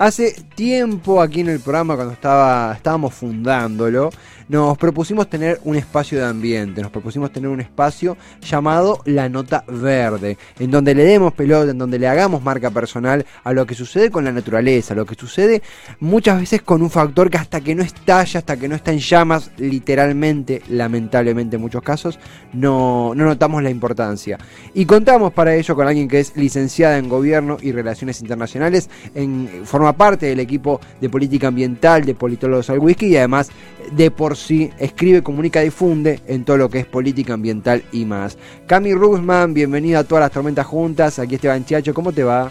Hace tiempo aquí en el programa, cuando estaba, estábamos fundándolo, nos propusimos tener un espacio de ambiente, nos propusimos tener un espacio llamado La Nota Verde, en donde le demos pelota, en donde le hagamos marca personal a lo que sucede con la naturaleza, a lo que sucede muchas veces con un factor que hasta que no estalla, hasta que no está en llamas, literalmente, lamentablemente en muchos casos, no, no notamos la importancia. Y contamos para ello con alguien que es licenciada en Gobierno y Relaciones Internacionales, en forma parte del equipo de política ambiental de Politólogos al Whisky y además de por sí escribe, comunica, difunde en todo lo que es política ambiental y más. Cami Rusman, bienvenida a todas las tormentas juntas. Aquí Esteban Chiacho, ¿cómo te va?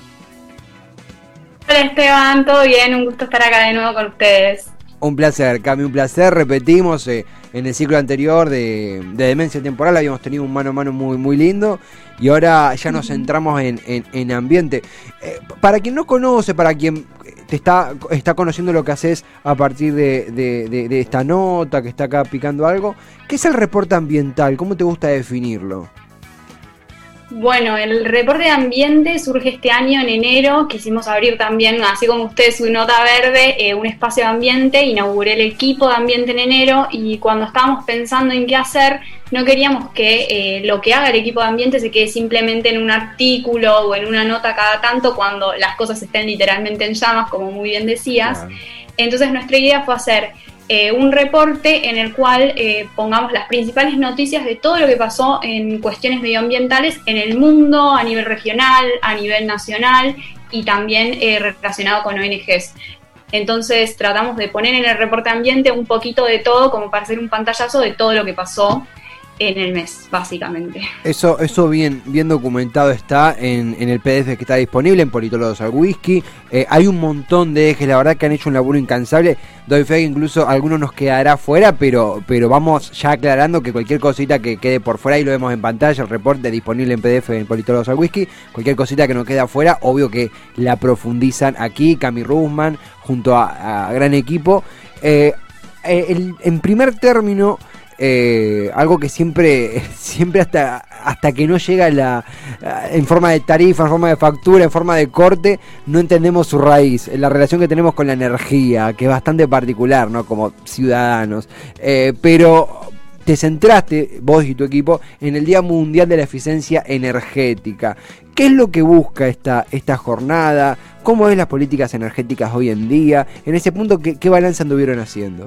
Hola Esteban, todo bien, un gusto estar acá de nuevo con ustedes. Un placer, Cami, un placer. Repetimos, eh, en el ciclo anterior de, Demencia Temporal habíamos tenido un mano a mano muy, muy lindo y ahora ya nos centramos en, ambiente. Eh, para quien no conoce, para quien te está, está conociendo lo que haces a partir de, de esta nota, que está acá picando algo, ¿qué es el reporte ambiental? ¿Cómo te gusta definirlo? Bueno, el reporte de ambiente surge este año en enero. Quisimos abrir también, así como usted, su nota verde, eh, un espacio de ambiente. Inauguré el equipo de ambiente en enero y cuando estábamos pensando en qué hacer, no queríamos que eh, lo que haga el equipo de ambiente se quede simplemente en un artículo o en una nota cada tanto cuando las cosas estén literalmente en llamas, como muy bien decías. Entonces nuestra idea fue hacer eh, un reporte en el cual eh, pongamos las principales noticias de todo lo que pasó en cuestiones medioambientales en el mundo, a nivel regional, a nivel nacional y también eh, relacionado con ONGs. Entonces tratamos de poner en el reporte ambiente un poquito de todo como para hacer un pantallazo de todo lo que pasó en el mes, básicamente. Eso, eso bien, bien documentado está en, el PDF que está disponible en Politólogos al Whisky. Eh, hay un montón de ejes, la verdad que han hecho un laburo incansable. Doy fe que incluso alguno nos quedará fuera, pero, pero vamos ya aclarando que cualquier cosita que quede por fuera, y lo vemos en pantalla, el reporte disponible en PDF en Politólogos al Whisky. Cualquier cosita que nos quede afuera, obvio que la profundizan aquí, Cami Rusman, junto a, gran equipo. Eh, eh, en primer término, eh, algo que siempre, siempre hasta, hasta que no llega la, en forma de tarifa, en forma de factura, en forma de corte, no entendemos su raíz, la relación que tenemos con la energía, que es bastante particular, ¿no? Como ciudadanos. Eh, pero te centraste, vos y tu equipo, en el Día Mundial de la Eficiencia Energética. ¿Qué es lo que busca esta, esta jornada? ¿Cómo es las políticas energéticas hoy en día? En ese punto, ¿qué, qué balance anduvieron haciendo?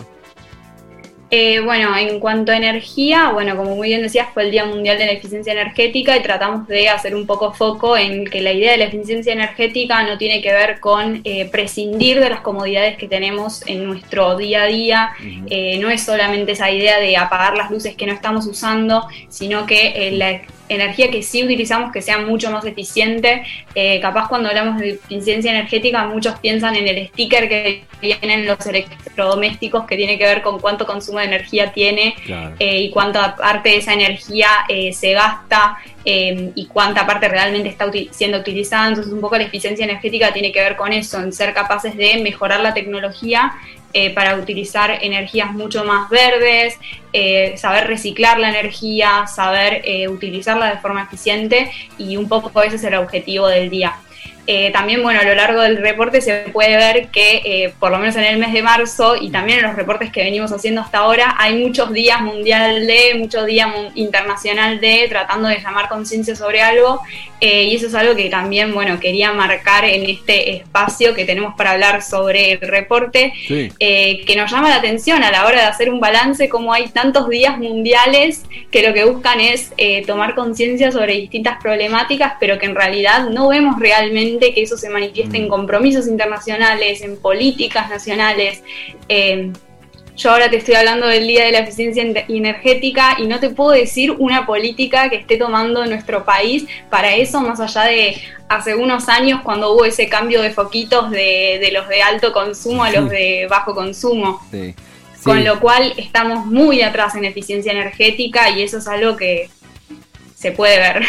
Eh, bueno, en cuanto a energía, bueno, como muy bien decías, fue el Día Mundial de la Eficiencia Energética y tratamos de hacer un poco foco en que la idea de la eficiencia energética no tiene que ver con eh, prescindir de las comodidades que tenemos en nuestro día a día, eh, no es solamente esa idea de apagar las luces que no estamos usando, sino que la energía que sí utilizamos que sea mucho más eficiente. Eh, capaz cuando hablamos de eficiencia energética muchos piensan en el sticker que vienen los electrodomésticos que tiene que ver con cuánto consumo de energía tiene eh, y cuánta parte de esa energía eh, se gasta y cuánta parte realmente está siendo utilizada. Entonces un poco la eficiencia energética tiene que ver con eso, en ser capaces de mejorar la tecnología eh, para utilizar energías mucho más verdes, eh, saber reciclar la energía, saber eh, utilizarla de forma eficiente y un poco ese es el objetivo del día. Eh, también, bueno, a lo largo del reporte se puede ver que, eh, por lo menos en el mes de marzo y también en los reportes que venimos haciendo hasta ahora, hay muchos días mundial de, muchos días internacional de, tratando de llamar conciencia sobre algo. Eh, y eso es algo que también, bueno, quería marcar en este espacio que tenemos para hablar sobre el reporte, que nos llama la atención a la hora de hacer un balance, como hay tantos días mundiales que lo que buscan es tomar conciencia sobre distintas problemáticas, pero que en realidad no vemos realmente que eso se manifieste en mm. compromisos internacionales, en políticas nacionales. Eh, yo ahora te estoy hablando del Día de la Eficiencia Energética y no te puedo decir una política que esté tomando nuestro país para eso, más allá de hace unos años cuando hubo ese cambio de foquitos de, los de alto consumo a los de bajo consumo. Con lo cual estamos muy atrás en eficiencia energética y eso es algo que se puede ver.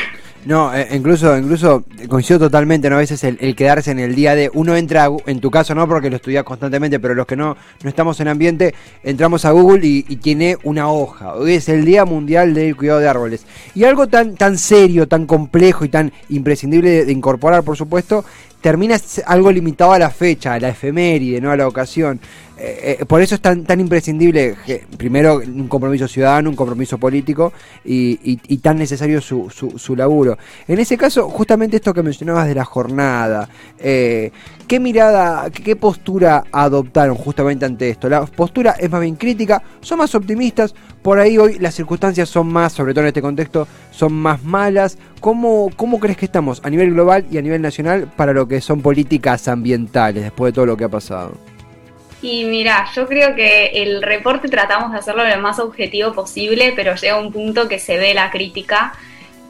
No, eh, incluso, incluso coincido totalmente, ¿no? A veces el, quedarse en el día de, uno entra, en tu caso no, porque lo estudias constantemente, pero los que no, no estamos en ambiente, entramos a Google y, tiene una hoja. Hoy es el Día Mundial del Cuidado de Árboles. Y algo tan, tan serio, tan complejo y tan imprescindible de incorporar, por supuesto, termina algo limitado a la fecha, a la efeméride, no a la ocasión. Eh, eh, por eso es tan, tan imprescindible, primero, un compromiso ciudadano, un compromiso político y, tan necesario su, su, laburo. En ese caso, justamente esto que mencionabas de la jornada, eh, ¿qué mirada, qué postura adoptaron justamente ante esto? La postura es más bien crítica, son más optimistas, por ahí hoy las circunstancias son más, sobre todo en este contexto, son más malas. ¿Cómo, ¿Cómo crees que estamos a nivel global y a nivel nacional para lo que son políticas ambientales después de todo lo que ha pasado? Y mira, yo creo que el reporte tratamos de hacerlo lo más objetivo posible, pero llega un punto que se ve la crítica.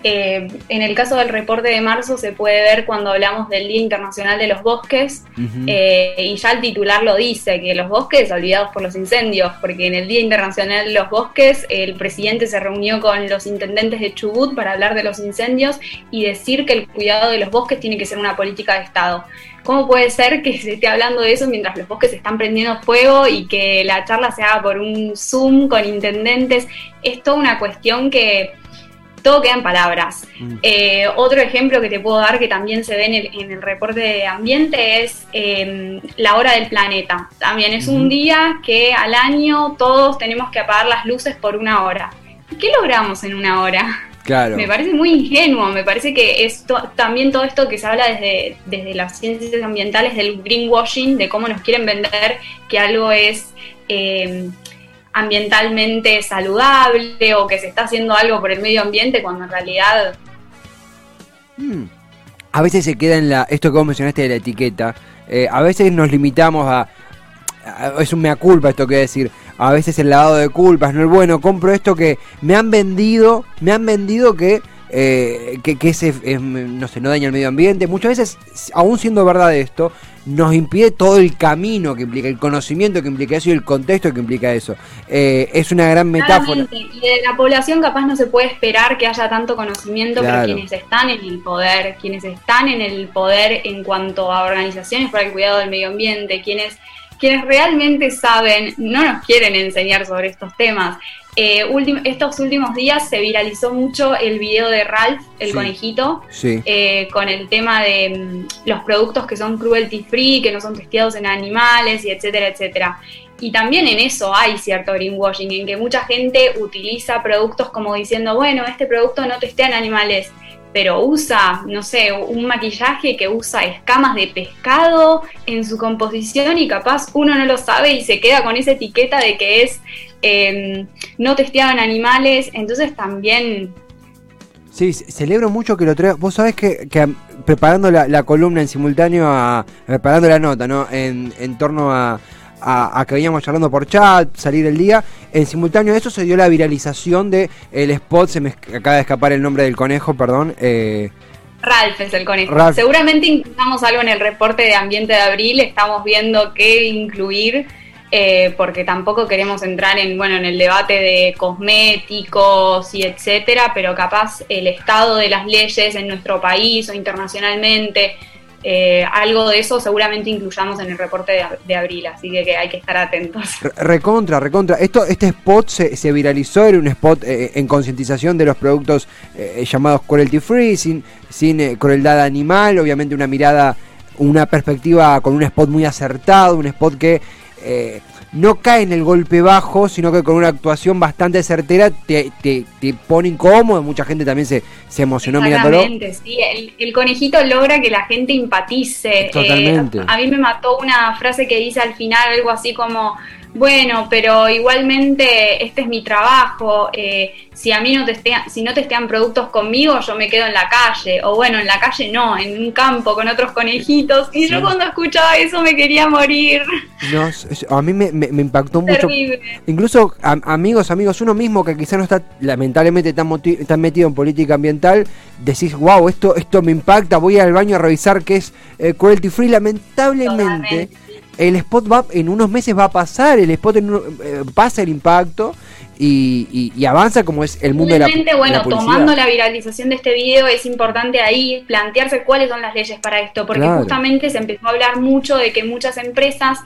Eh, en el caso del reporte de marzo se puede ver cuando hablamos del Día Internacional de los Bosques eh, y ya el titular lo dice, que los bosques olvidados por los incendios, porque en el Día Internacional de los Bosques el presidente se reunió con los intendentes de Chubut para hablar de los incendios y decir que el cuidado de los bosques tiene que ser una política de Estado. ¿Cómo puede ser que se esté hablando de eso mientras los bosques están prendiendo fuego y que la charla se haga por un Zoom con intendentes? Es toda una cuestión que todo queda en palabras. Mm. Eh, otro ejemplo que te puedo dar que también se ve en el, reporte de ambiente es em, la hora del planeta. También es un día que al año todos tenemos que apagar las luces por una hora. ¿Qué logramos en una hora? Me parece muy ingenuo, me parece que esto, también todo esto que se habla desde, desde las ciencias ambientales del greenwashing, de cómo nos quieren vender que algo es eh, ambientalmente saludable o que se está haciendo algo por el medio ambiente cuando en realidad... Hmm. A veces se queda en la, esto que vos mencionaste de la etiqueta, eh, a veces nos limitamos a, es un mea culpa esto que decir, a veces el lavado de culpas, no es bueno, compro esto que me han vendido, me han vendido que eh, que, ese no sé, no daña el medio ambiente. Muchas veces, aún siendo verdad esto, nos impide todo el camino que implica, el conocimiento que implica eso y el contexto que implica eso. Eh, es una gran metáfora. Y de la población capaz no se puede esperar que haya tanto conocimiento, pero quienes están en el poder, quienes están en el poder en cuanto a organizaciones para el cuidado del medio ambiente, quienes quienes realmente saben no nos quieren enseñar sobre estos temas. Eh, estos últimos días se viralizó mucho el video de Ralph, el conejito, eh, con el tema de mm, los productos que son cruelty free, que no son testeados en animales, y etcétera, etcétera. Y también en eso hay cierto greenwashing, en que mucha gente utiliza productos como diciendo, bueno, este producto no testea en animales pero usa, no sé, un maquillaje que usa escamas de pescado en su composición y capaz uno no lo sabe y se queda con esa etiqueta de que es em, no testeado en animales, entonces también... Sí, celebro mucho que lo traiga. Vos sabés que, preparando la, columna en simultáneo, a, preparando la nota, ¿no? En, en torno a, a, que veníamos charlando por chat, salir el día. En simultáneo a eso se dio la viralización de el spot, se me acaba de escapar el nombre del conejo, perdón. Eh, Ralph es el conejo. Seguramente incluimos algo en el reporte de ambiente de abril, estamos viendo qué incluir. Eh, porque tampoco queremos entrar en bueno en el debate de cosméticos y etcétera, pero capaz el estado de las leyes en nuestro país o internacionalmente eh, algo de eso seguramente incluyamos en el reporte de, abril, así que, hay que estar atentos. Recontra, recontra. Esto, este spot se, viralizó, era un spot eh, en concientización de los productos eh, llamados cruelty free, sin, sin crueldad animal, obviamente una mirada, una perspectiva con un spot muy acertado, un spot que no cae en el golpe bajo, sino que con una actuación bastante certera te, te, te pone incómodo. Mucha gente también se, se emocionó mirándolo. Sí, el, conejito logra que la gente empatice. Totalmente. a mí me mató una frase que dice al final algo así como bueno, pero igualmente este es mi trabajo, eh, si a mí no testean, si no testean productos conmigo, yo me quedo en la calle, o bueno, en la calle no, en un campo con otros conejitos, y yo cuando escuchaba eso me quería morir. No, a mí me, impactó mucho. Incluso amigos, amigos, uno mismo que quizá no está lamentablemente tan, tan metido en política ambiental, decís, wow, esto, esto me impacta, voy al baño a revisar qué es eh, cruelty free, lamentablemente el spot va en unos meses va a pasar, el spot eh, pasa el impacto y, avanza como es el mundo de la, bueno, tomando la viralización de este video, es importante ahí plantearse cuáles son las leyes para esto, porque justamente se empezó a hablar mucho de que muchas empresas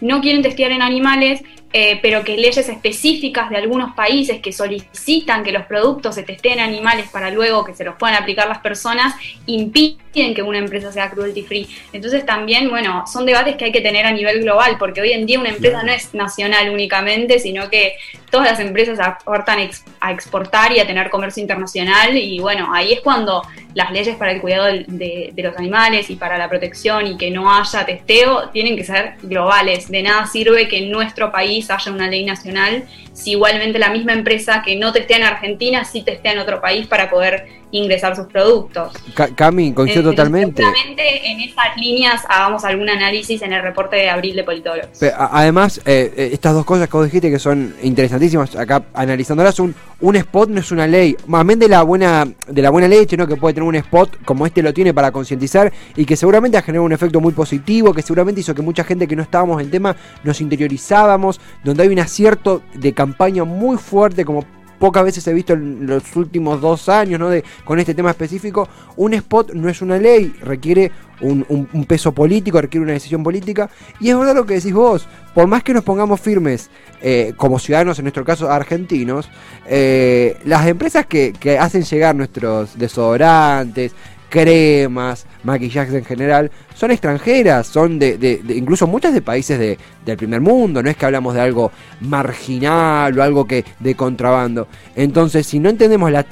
no quieren testear en animales, eh, pero que leyes específicas de algunos países que solicitan que los productos se testeen en animales para luego que se los puedan aplicar las personas, impiden que una empresa sea cruelty free. Entonces también, bueno, son debates que hay que tener a nivel global, porque hoy en día una empresa no es nacional únicamente, sino que todas las empresas aportan a exportar y a tener comercio internacional, y bueno, ahí es cuando las leyes para el cuidado de los animales y para la protección y que no haya testeo tienen que ser globales. De nada sirve que en nuestro país haya una ley nacional, si igualmente la misma empresa que no testea en Argentina sí testea en otro país para poder ingresar sus productos. Cami, coincido eh, totalmente. en esas líneas hagamos algún análisis en el reporte de abril de politólogos. además, eh, eh, estas dos cosas que vos dijiste que son interesantísimas, acá analizándolas, un, un spot no es una ley, bien de la buena de la buena leche, ¿no? que puede tener un spot como este lo tiene para concientizar y que seguramente ha generado un efecto muy positivo, que seguramente hizo que mucha gente que no estábamos en tema nos interiorizábamos, donde hay un acierto de campaña muy fuerte como pocas veces he visto en los últimos dos años, ¿no? De, con este tema específico, un spot no es una ley, requiere un, peso político, requiere una decisión política. Y es verdad lo que decís vos, por más que nos pongamos firmes eh, como ciudadanos, en nuestro caso argentinos, eh, las empresas que, que hacen llegar nuestros desodorantes, cremas, maquillajes en general, son extranjeras, son de, incluso muchas de países de, del primer mundo, no es que hablamos de algo marginal o algo que de contrabando. Entonces, si no entendemos la,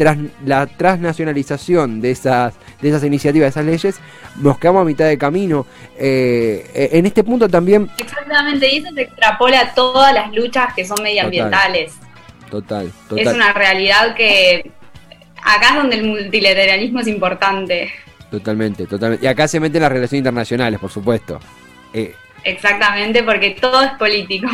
la transnacionalización de esas, de esas iniciativas, de esas leyes, nos quedamos a mitad de camino. Eh, en este punto también... Exactamente, y eso se extrapola a todas las luchas que son medioambientales. total, total. Es una realidad que acá es donde el multilateralismo es importante. Totalmente, totalmente. Y acá se meten las relaciones internacionales, por supuesto. Eh, Exactamente, porque todo es político.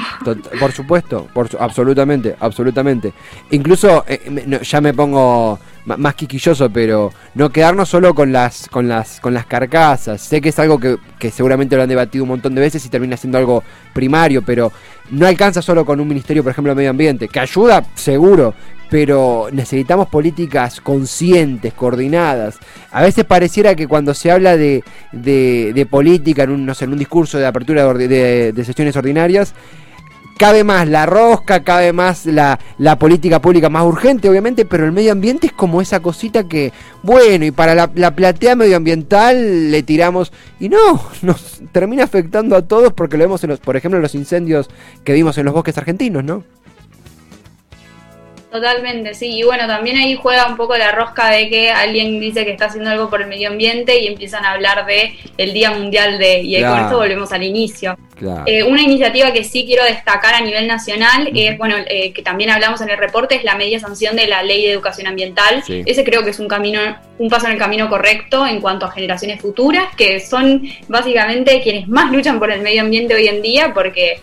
Por supuesto, por, absolutamente, absolutamente. Incluso, eh, ya me pongo más quiquilloso, pero no quedarnos solo con las, con las, con las carcasas. Sé que es algo que, que seguramente lo han debatido un montón de veces y termina siendo algo primario, pero no alcanza solo con un ministerio, por ejemplo, de medio ambiente, que ayuda, seguro, pero necesitamos políticas conscientes, coordinadas. A veces pareciera que cuando se habla de, de, política en un, no sé, en un discurso de apertura de, de, sesiones ordinarias, cabe más la rosca, cabe más la, la, política pública más urgente, obviamente, pero el medio ambiente es como esa cosita que, bueno, y para la, la, platea medioambiental le tiramos, y no, nos termina afectando a todos porque lo vemos, en los, por ejemplo, en los incendios que vimos en los bosques argentinos, ¿no? Totalmente, sí. Y bueno, también ahí juega un poco la rosca de que alguien dice que está haciendo algo por el medio ambiente y empiezan a hablar de el Día Mundial de... Y con esto volvemos al inicio. Eh, una iniciativa que sí quiero destacar a nivel nacional es, bueno, eh, que también hablamos en el reporte, es la media sanción de la Ley de Educación Ambiental. Ese creo que es un camino, un paso en el camino correcto en cuanto a generaciones futuras, que son básicamente quienes más luchan por el medio ambiente hoy en día, porque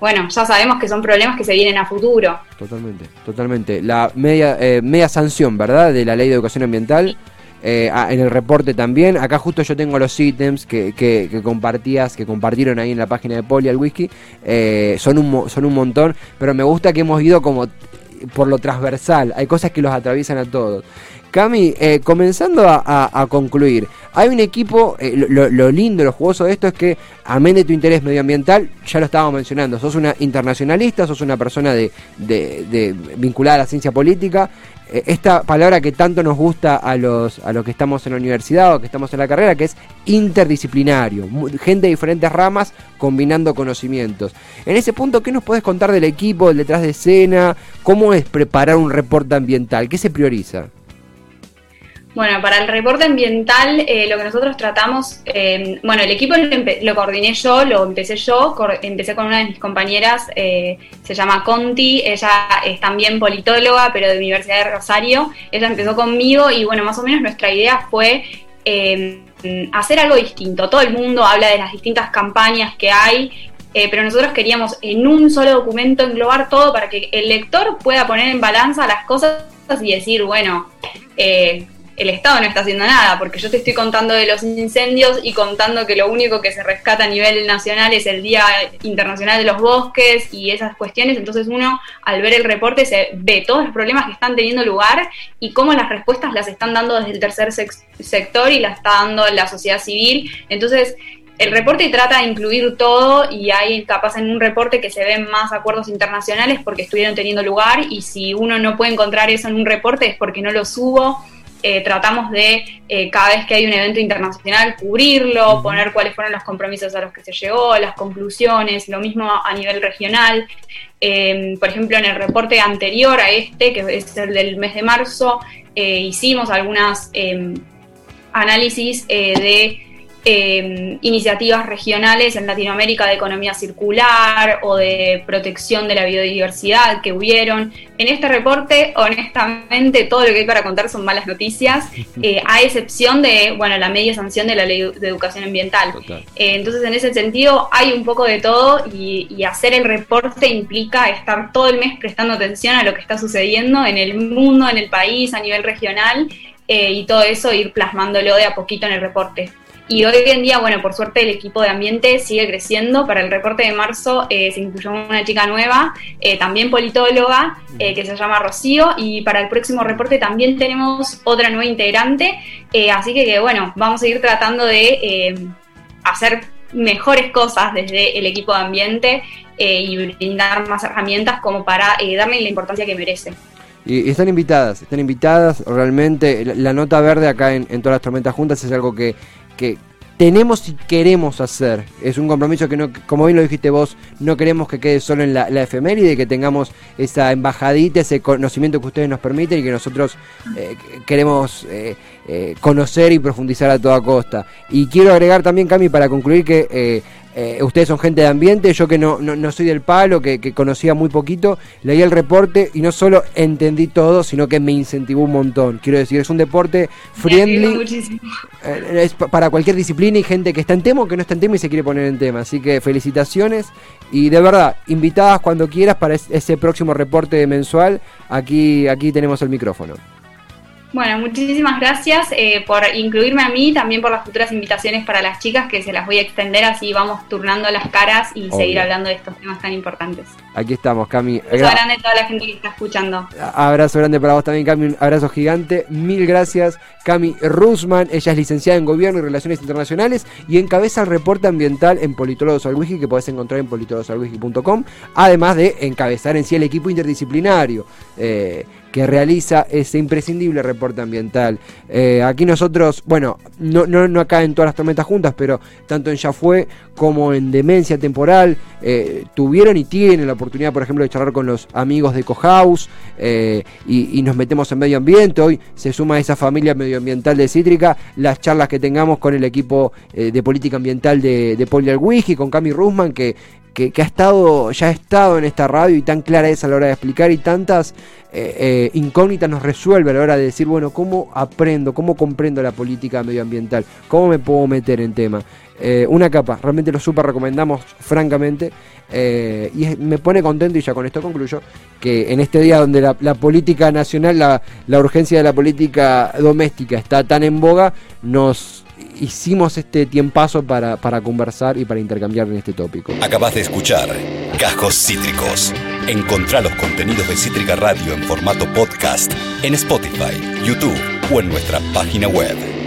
bueno, ya sabemos que son problemas que se vienen a futuro. Totalmente, totalmente. La media, eh, media sanción, ¿verdad? De la ley de educación ambiental. Eh, en el reporte también. Acá justo yo tengo los ítems que, que, compartías, que compartieron ahí en la página de Poli al whisky. Eh, son, un, son un montón, pero me gusta que hemos ido como por lo transversal. Hay cosas que los atraviesan a todos. Cami, eh, comenzando a, concluir, hay un equipo, eh, lo, lindo, lo jugoso de esto es que, amén de tu interés medioambiental, ya lo estábamos mencionando, sos una internacionalista, sos una persona de, vinculada a la ciencia política, esta palabra que tanto nos gusta a los, a los que estamos en la universidad o que estamos en la carrera, que es interdisciplinario, gente de diferentes ramas combinando conocimientos. En ese punto, ¿qué nos puedes contar del equipo, del detrás de escena? ¿Cómo es preparar un reporte ambiental? ¿Qué se prioriza? Bueno, para el reporte ambiental, eh, lo que nosotros tratamos, eh, bueno, el equipo lo, coordiné yo, lo empecé yo, empecé con una de mis compañeras, eh, se llama Conti, ella es también politóloga, pero de Universidad de Rosario, ella empezó conmigo y bueno, más o menos nuestra idea fue hacer algo distinto. Todo el mundo habla de las distintas campañas que hay, pero nosotros queríamos en un solo documento englobar todo para que el lector pueda poner en balanza las cosas y decir, bueno, el Estado no está haciendo nada, porque yo te estoy contando de los incendios y contando que lo único que se rescata a nivel nacional es el Día Internacional de los Bosques y esas cuestiones, entonces uno al ver el reporte se ve todos los problemas que están teniendo lugar y cómo las respuestas las están dando desde el tercer sector y las está dando la sociedad civil, entonces el reporte trata de incluir todo y hay capaz en un reporte que se ven más acuerdos internacionales porque estuvieron teniendo lugar y si uno no puede encontrar eso en un reporte es porque no lo subo eh, tratamos de eh, cada vez que hay un evento internacional cubrirlo, poner cuáles fueron los compromisos a los que se llegó, las conclusiones, lo mismo a nivel regional. Em, por ejemplo, en el reporte anterior a este, que es el del mes de marzo, eh, hicimos algunas em, análisis de Em, iniciativas regionales en Latinoamérica de economía circular o de protección de la biodiversidad que hubieron. En este reporte, honestamente, todo lo que hay para contar son malas noticias, eh, a excepción de, bueno, la media sanción de la ley de educación ambiental. Eh, entonces, en ese sentido, hay un poco de todo y, hacer el reporte implica estar todo el mes prestando atención a lo que está sucediendo en el mundo, en el país, a nivel regional. Eh, y todo eso ir plasmándolo de a poquito en el reporte. Y hoy en día, bueno, por suerte el equipo de ambiente sigue creciendo. Para el reporte de marzo eh, se incluyó una chica nueva, eh, también politóloga, eh, que se llama Rocío. Y para el próximo reporte también tenemos otra nueva integrante. así que, bueno, vamos a ir tratando de hacer mejores cosas desde el equipo de ambiente y brindar más herramientas como para darle la importancia que merece. Y, están invitadas, están invitadas realmente. La, nota verde acá en, en, todas las tormentas juntas es algo que, que tenemos y queremos hacer. Es un compromiso que, no, como bien lo dijiste vos, no queremos que quede solo en la, la efeméride, que tengamos esa embajadita, ese conocimiento que ustedes nos permiten y que nosotros eh, queremos eh, eh, conocer y profundizar a toda costa. Y quiero agregar también, Cami, para concluir que eh, ustedes son gente de ambiente, yo que no, no, soy del palo, que, conocía muy poquito, leí el reporte y no solo entendí todo, sino que me incentivó un montón. Quiero decir, es un deporte friendly eh, es para cualquier disciplina y gente que está en tema o que no está en tema y se quiere poner en tema. Así que felicitaciones y de verdad, invitadas cuando quieras para ese próximo reporte mensual. Aquí, aquí tenemos el micrófono. Bueno, muchísimas gracias eh, por incluirme a mí, también por las futuras invitaciones para las chicas, que se las voy a extender así vamos turnando las caras y seguir hablando de estos temas tan importantes. Aquí estamos, Cami. Abrazo grande a toda la gente que está escuchando. Abrazo grande para vos también, Cami. Un abrazo gigante. Mil gracias, Cami Rusman. Ella es licenciada en Gobierno y Relaciones Internacionales y encabeza el reporte ambiental en Politólogos al Wiki, que podés encontrar en politologosalwiki.com, además de encabezar en sí el equipo interdisciplinario. Eh, que realiza ese imprescindible reporte ambiental. Eh, aquí nosotros, bueno, no, no, no, acá en todas las tormentas juntas, pero tanto en Ya Fue como en Demencia Temporal, eh, tuvieron y tienen la oportunidad, por ejemplo, de charlar con los amigos de Cohouse eh, y, nos metemos en medio ambiente. Hoy se suma a esa familia medioambiental de Cítrica las charlas que tengamos con el equipo de política ambiental de, de Poli con Cami Rusman, que que, ha estado, ya ha estado en esta radio y tan clara es a la hora de explicar y tantas eh, eh, incógnitas nos resuelve a la hora de decir, bueno, ¿cómo aprendo, cómo comprendo la política medioambiental? ¿Cómo me puedo meter en tema? Eh, una capa, realmente lo super recomendamos, francamente, y me pone contento, y ya con esto concluyo, que en este día donde la, política nacional, la, la urgencia de la política doméstica está tan en boga, nos hicimos este tiempazo para, para conversar y para intercambiar en este tópico. Acabas de escuchar Cajos Cítricos. Encontrá los contenidos de Cítrica Radio en formato podcast en Spotify, YouTube o en nuestra página web.